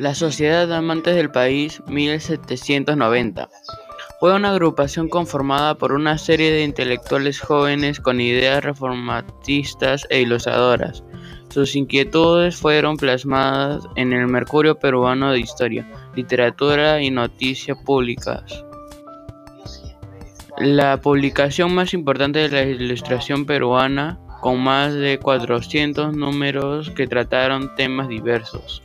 La Sociedad Amantes del País 1790 fue una agrupación conformada por una serie de intelectuales jóvenes con ideas reformatistas e ilustradoras. Sus inquietudes fueron plasmadas en el Mercurio Peruano de Historia, Literatura y Noticias Públicas. La publicación más importante de la ilustración peruana, con más de 400 números que trataron temas diversos.